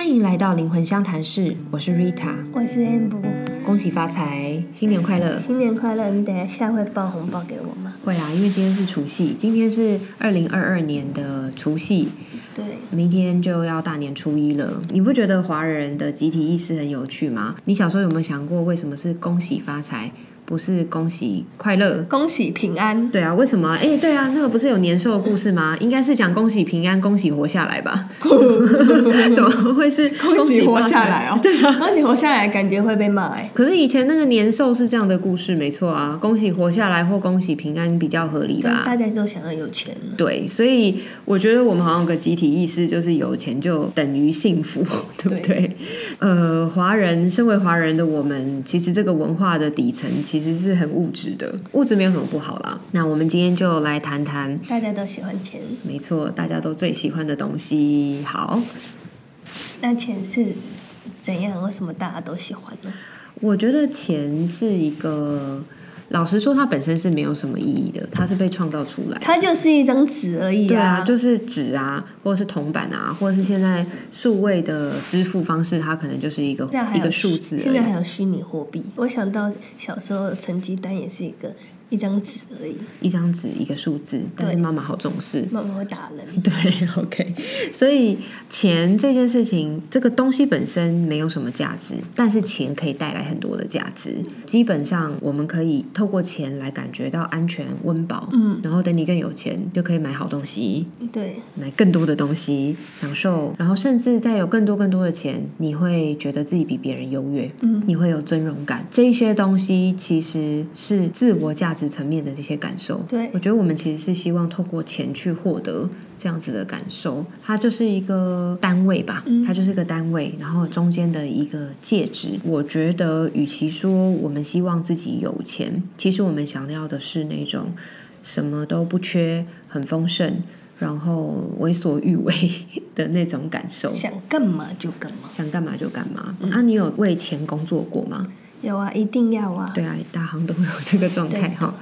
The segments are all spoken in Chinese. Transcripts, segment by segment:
欢迎来到灵魂相谈室，我是 Rita，我是 Amber，恭喜发财，新年快乐！新年快乐！你等一下会包红包给我吗？会啊，因为今天是除夕，今天是二零二二年的除夕，对，明天就要大年初一了。你不觉得华人的集体意识很有趣吗？你小时候有没有想过，为什么是恭喜发财？不是恭喜快乐，恭喜平安。对啊，为什么？哎，对啊，那个不是有年兽的故事吗？应该是讲恭喜平安，恭喜活下来吧？怎么会是恭喜活下来哦？对啊，恭喜活下来，感觉会被骂哎。可是以前那个年兽是这样的故事，没错啊，恭喜活下来或恭喜平安比较合理吧？大家都想要有钱。对，所以我觉得我们好像有个集体意识，就是有钱就等于幸福，对不对？呃，华人身为华人的我们，其实这个文化的底层其实是很物质的，物质没有什么不好啦。那我们今天就来谈谈，大家都喜欢钱，没错，大家都最喜欢的东西。好，那钱是怎样？为什么大家都喜欢呢？我觉得钱是一个。老实说，它本身是没有什么意义的，它是被创造出来，它就是一张纸而已。对啊，就是纸啊，或者是铜板啊，或者是现在数位的支付方式，它可能就是一个一个数字。现在还有虚拟货币，我想到小时候成绩单也是一个。一张纸而已，一张纸一个数字，但是妈妈好重视，妈妈会打人。对，OK，所以钱这件事情，这个东西本身没有什么价值，但是钱可以带来很多的价值。基本上，我们可以透过钱来感觉到安全、温饱。嗯，然后等你更有钱，就可以买好东西，对，买更多的东西，享受。然后甚至再有更多更多的钱，你会觉得自己比别人优越，嗯，你会有尊荣感。这些东西其实是自我价值。层面的这些感受，对我觉得我们其实是希望透过钱去获得这样子的感受，它就是一个单位吧，它就是个单位，然后中间的一个介质。我觉得，与其说我们希望自己有钱，其实我们想要的是那种什么都不缺、很丰盛，然后为所欲为的那种感受。想干嘛就干嘛，想干嘛就干嘛。那你有为钱工作过吗？有啊，一定要啊！对啊，大行都会有这个状态哈。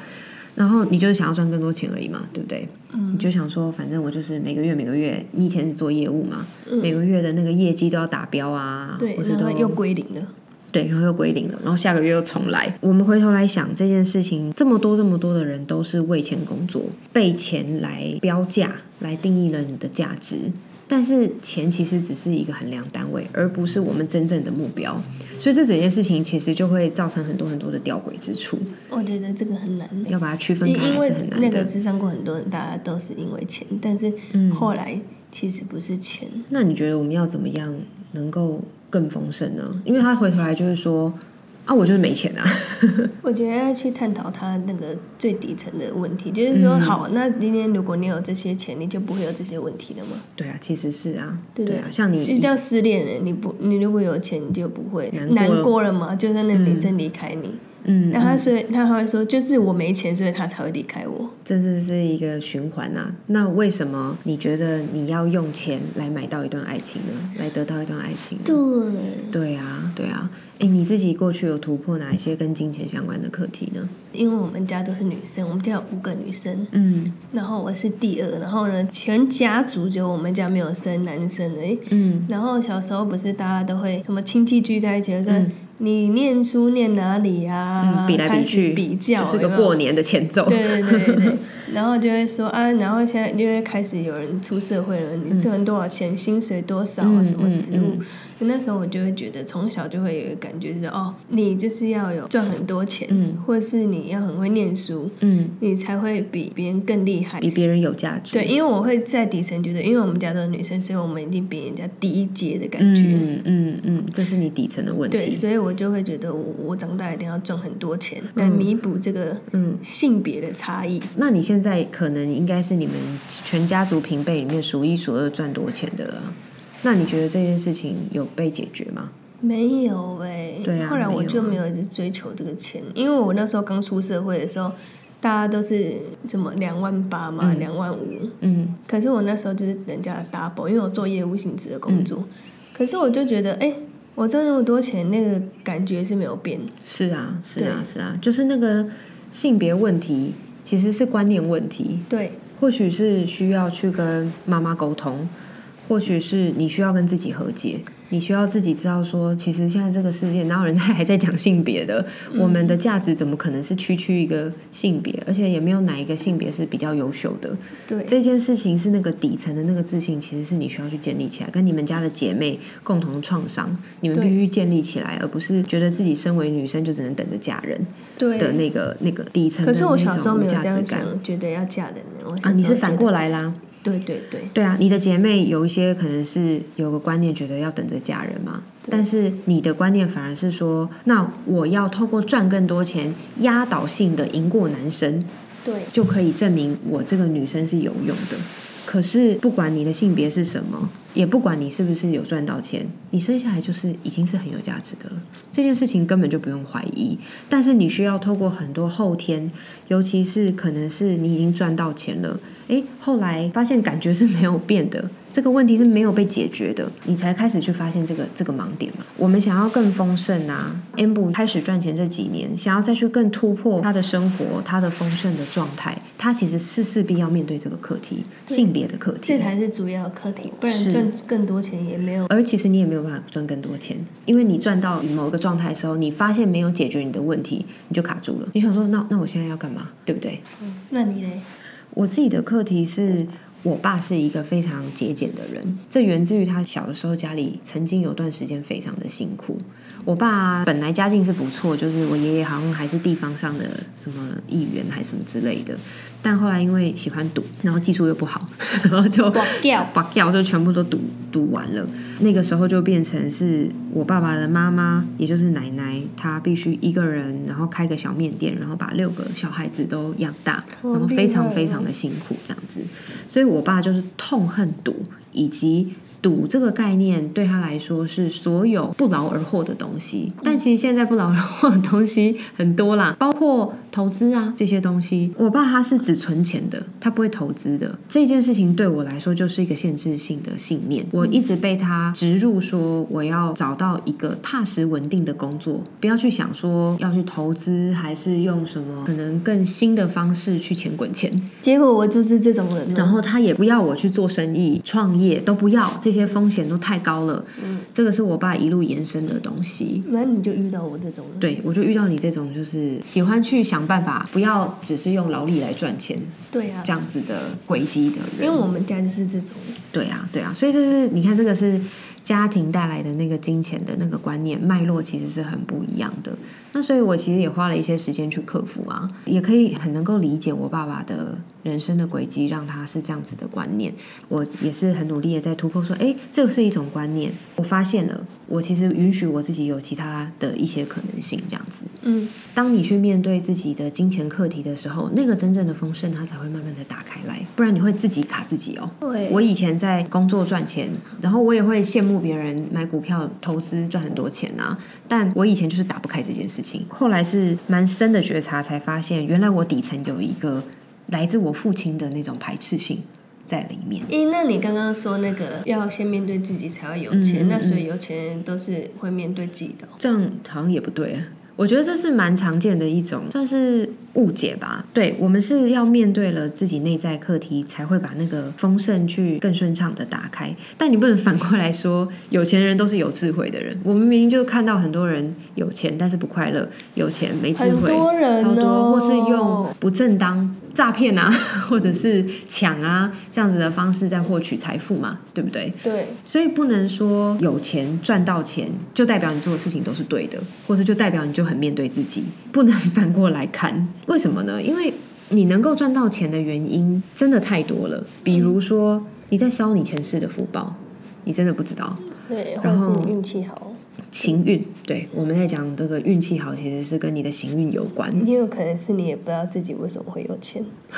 然后你就是想要赚更多钱而已嘛，对不对？嗯。你就想说，反正我就是每个月每个月，你以前是做业务嘛，每个月的那个业绩都要达标啊，对，然后又归零了。对，然后又归零了，然后下个月又重来。我们回头来想这件事情，这么多这么多的人都是为钱工作，被钱来标价，来定义了你的价值。但是钱其实只是一个衡量单位，而不是我们真正的目标。所以这整件事情其实就会造成很多很多的吊诡之处。我觉得这个很难，要把它区分开是很难的。那个智商过很多人，大家都是因为钱，但是后来其实不是钱。那你觉得我们要怎么样能够更丰盛呢？因为他回头来就是说。啊，我就是没钱啊！我觉得要去探讨他那个最底层的问题，就是说，好，那今天如果你有这些钱，你就不会有这些问题了吗？对啊，其实是啊，对啊，像你就叫失恋人，你不，你如果有钱，你就不会难过了吗？就算那女生离开你。嗯，那他所以他会说，就是我没钱，所以他才会离开我。这是是一个循环啊。那为什么你觉得你要用钱来买到一段爱情呢？来得到一段爱情？对，对啊，对啊。哎，你自己过去有突破哪一些跟金钱相关的课题呢？因为我们家都是女生，我们家有五个女生，嗯，然后我是第二，然后呢，全家族只有我们家没有生男生的，嗯，然后小时候不是大家都会什么亲戚聚在一起的时候。你念书念哪里呀？比来比去，比较，就是个过年的前奏。对对对对，然后就会说啊，然后现在因为开始有人出社会了，你挣多少钱，薪水多少啊，什么职务？那时候我就会觉得，从小就会有一个感觉，就是哦，你就是要有赚很多钱，或者是你要很会念书，嗯，你才会比别人更厉害，比别人有价值。对，因为我会在底层觉得，因为我们家都是女生，所以我们一定比人家低一阶的感觉。嗯嗯嗯，这是你底层的问题。对，所以我。我就会觉得，我我长大一定要赚很多钱来弥补这个嗯性别的差异。那你现在可能应该是你们全家族平辈里面数一数二赚多钱的了。那你觉得这件事情有被解决吗？没有哎。对啊。后来我就没有一直追求这个钱，因为我那时候刚出社会的时候，大家都是怎么两万八嘛，两万五。嗯。可是我那时候就是人家的 double，因为我做业务性质的工作。可是我就觉得，哎。我赚那么多钱，那个感觉是没有变。是啊，是啊，是啊，就是那个性别问题，其实是观念问题。对，或许是需要去跟妈妈沟通，或许是你需要跟自己和解，你需要自己知道说，其实现在这个世界哪有人在还在讲性别的？我们的价值怎么可能是区区一个性别？而且也没有哪一个性别是比较优秀的。对，这件事情是那个底层的那个自信，其实是你需要去建立起来，跟你们家的姐妹共同创伤，你们必须建立起来，而不是觉得自己身为女生就只能等着嫁人对的那个那个底层的可是我小时候没有这价值感样想，觉得要嫁人。我啊！你是反过来啦。对对对，对啊，你的姐妹有一些可能是有个观念，觉得要等着嫁人嘛。但是你的观念反而是说，那我要透过赚更多钱，压倒性的赢过男生，对就可以证明我这个女生是有用的。可是不管你的性别是什么，也不管你是不是有赚到钱，你生下来就是已经是很有价值的了。这件事情根本就不用怀疑，但是你需要透过很多后天，尤其是可能是你已经赚到钱了，诶，后来发现感觉是没有变的，这个问题是没有被解决的，你才开始去发现这个这个盲点嘛。我们想要更丰盛啊，amber 开始赚钱这几年，想要再去更突破他的生活，他的丰盛的状态，他其实是势必要面对这个课题，性别的课题。这才是主要的课题，不然赚更多钱也没有。而其实你也没有办法赚更多钱，因为你赚到某个状态的时候，你发现没有解决你的问题，你就卡住了。你想说，那那我现在要干嘛？对不对？嗯那你嘞？我自己的课题是。我爸是一个非常节俭的人，这源自于他小的时候家里曾经有段时间非常的辛苦。我爸本来家境是不错，就是我爷爷好像还是地方上的什么议员还是什么之类的，但后来因为喜欢赌，然后技术又不好，然后就刮掉把掉就全部都赌赌完了。那个时候就变成是我爸爸的妈妈，也就是奶奶，她必须一个人，然后开个小面店，然后把六个小孩子都养大，然后非常非常的辛苦这样子。所以我爸就是痛恨赌，以及。赌这个概念对他来说是所有不劳而获的东西，但其实现在不劳而获的东西很多啦，包括投资啊这些东西。我爸他是只存钱的，他不会投资的。这件事情对我来说就是一个限制性的信念。我一直被他植入说，我要找到一个踏实稳定的工作，不要去想说要去投资，还是用什么可能更新的方式去钱滚钱。结果我就是这种人。然后他也不要我去做生意、创业，都不要，这些风险都太高了。嗯，这个是我爸一路延伸的东西。那你就遇到我这种人。对，我就遇到你这种，就是喜欢去想办法，不要只是用劳力来赚钱对啊这，样子的轨迹的人。因为我们家就是这种。对啊，对啊，所以这是你看，这个是家庭带来的那个金钱的那个观念脉络，其实是很不一样的。那所以我其实也花了一些时间去克服啊，也可以很能够理解我爸爸的人生的轨迹，让他是这样子的观念。我也是很努力的在突破，说，哎，这个是一种观念。我发现了，我其实允许我自己有其他的一些可能性，这样子。嗯，当你去面对自己的金钱课题的时候，那个真正的丰盛，它才会慢慢的打开来，不然你会自己卡自己哦。对。我以前在工作赚钱，然后我也会羡慕别人买股票投资赚很多钱啊，但我以前就是打不开这件事情。后来是蛮深的觉察，才发现原来我底层有一个来自我父亲的那种排斥性在里面。诶，那你刚刚说那个要先面对自己才会有嗯钱，那所以有钱人都是会面对自己的哦、这样好像也不对啊。我觉得这是蛮常见的一种，算是误解吧。对我们是要面对了自己内在课题，才会把那个丰盛去更顺畅的打开。但你不能反过来说，有钱人都是有智慧的人。我们明明就看到很多人有钱，但是不快乐；有钱没智慧，很多人超多，哦或是用不正当诈骗啊，或者是抢啊这样子的方式在获取财富嘛，对不对？对，所以不能说有钱赚到钱就代表你做的事情都是对的，或者就代表你就很面对自己，不能反过来看。为什么呢？因为你能够赚到钱的原因真的太多了，比如说你在烧你前世的福报，你真的不知道。对，或然后者是你运气好，行运，对，我们在讲这个运气好，其实是跟你的行运有关。也有可能是你也不知道自己为什么会有钱，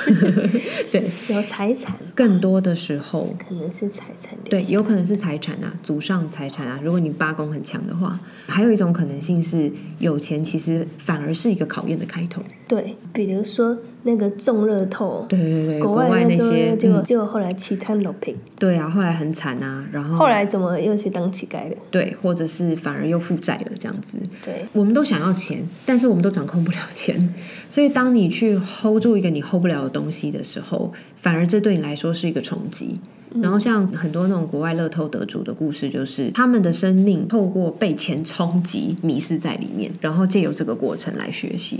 对，有财产，更多的时候，可能是财产流对，有可能是财产啊，祖上财产啊。如果你八宫很强的话，还有一种可能性是，有钱其实反而是一个考验的开头。对，比如说那个中乐透，对对对，国国外那些结果嗯，结果后来期摊裸平，对啊，后来很惨啊，然后后来怎么又去当乞丐了？对，或者是反而又负债了这样子。对，我们都想要钱，但是我们都掌控不了钱，所以当你去 hold 住一个你 hold 不了的东西的时候，反而这对你来说是一个冲击。然后像很多那种国外乐透得主的故事，就是他们的生命透过被钱冲击，迷失在里面，然后借由这个过程来学习。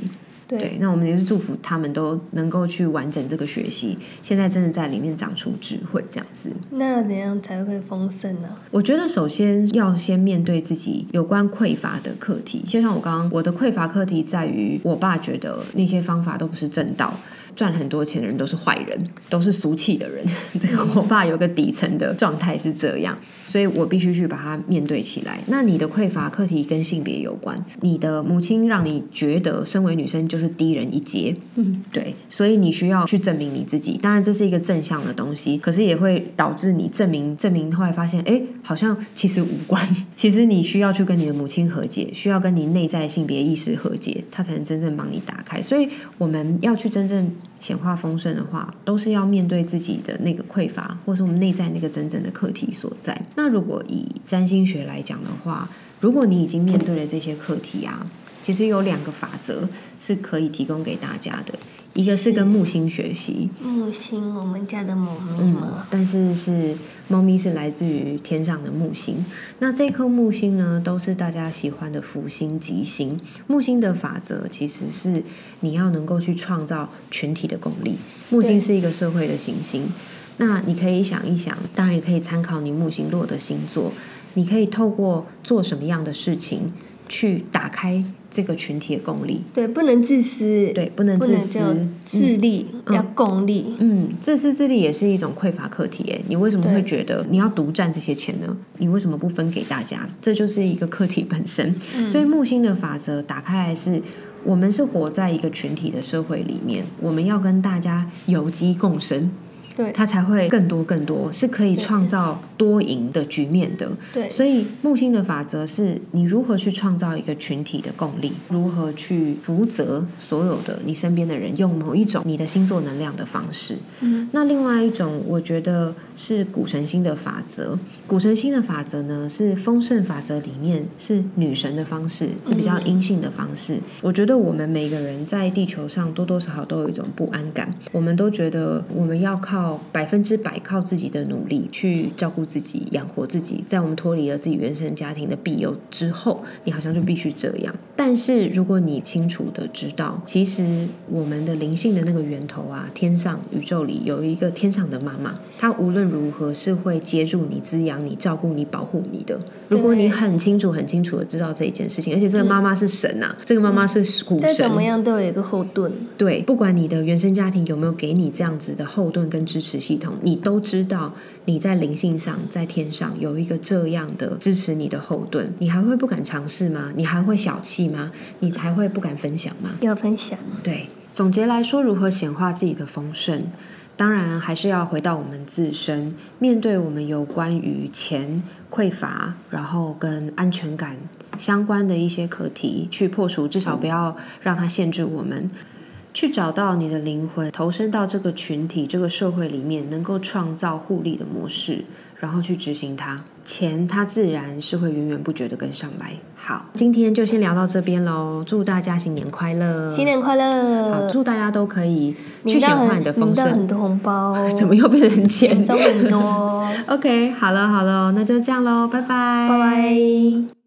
对，那我们也是祝福他们都能够去完整这个学习，现在真的在里面长出智慧，这样子。那怎样才会丰盛呢？我觉得首先要先面对自己有关匮乏的课题，就像我刚刚我的匮乏课题在于，我爸觉得那些方法都不是正道。赚很多钱的人都是坏人，都是俗气的人。这个我爸有个底层的状态是这样，所以我必须去把它面对起来。那你的匮乏课题跟性别有关，你的母亲让你觉得身为女生就是低人一阶，嗯，对，所以你需要去证明你自己。当然这是一个正向的东西，可是也会导致你证明证明，后来发现哎，好像其实无关。其实你需要去跟你的母亲和解，需要跟你内在性别意识和解，他才能真正帮你打开。所以我们要去真正。显化丰盛的话，都是要面对自己的那个匮乏，或是我们内在那个真正的课题所在。那如果以占星学来讲的话，如果你已经面对了这些课题啊，其实有两个法则是可以提供给大家的。一个是跟木星学习，木星，我们家的猫咪吗？但是是猫咪是来自于天上的木星。那这颗木星呢，都是大家喜欢的福星吉星。木星的法则其实是你要能够去创造群体的功力。木星是一个社会的行星，那你可以想一想，当然也可以参考你木星落的星座，你可以透过做什么样的事情去打开。这个群体的共力，对，不能自私，对，不能自私，自利要共利，嗯，自私自利也是一种匮乏课题。诶，你为什么会觉得你要独占这些钱呢？你为什么不分给大家？这就是一个课题本身。所以木星的法则打开来是，我们是活在一个群体的社会里面，我们要跟大家有机共生。对，它才会更多更多，是可以创造多赢的局面的。对，所以木星的法则是你如何去创造一个群体的共力，如何去负责所有的你身边的人，用某一种你的星座能量的方式。嗯，那另外一种，我觉得是古神星的法则。古神星的法则呢，是丰盛法则里面是女神的方式，是比较阴性的方式。我觉得我们每个人在地球上多多少少都有一种不安感，我们都觉得我们要靠。百分之百靠自己的努力去照顾自己、养活自己，在我们脱离了自己原生家庭的庇佑之后，你好像就必须这样。但是如果你清楚的知道，其实我们的灵性的那个源头啊，天上宇宙里有一个天上的妈妈，她无论如何是会接住你、滋养你、照顾你、保护你的。如果你很清楚、很清楚的知道这一件事情，而且这个妈妈是神呐，这个妈妈是古神，怎么样都有一个后盾。对，不管你的原生家庭有没有给你这样子的后盾跟支持系统，你都知道你在灵性上在天上有一个这样的支持你的后盾，你还会不敢尝试吗？你还会小气吗？你才会不敢分享吗？要分享。对，总结来说，如何显化自己的丰盛？当然，还是要回到我们自身，面对我们有关于钱匮乏，然后跟安全感相关的一些课题，去破除，至少不要让它限制我们，去找到你的灵魂，投身到这个群体、这个社会里面，能够创造互利的模式。然后去执行它，钱它自然是会源源不绝的跟上来。好，今天就先聊到这边喽，祝大家新年快乐！新年快乐！好，祝大家都可以去显化你的丰盛，很多红包，怎么又变成钱？中很多。OK，好了好了，那就这样喽，拜拜，拜拜。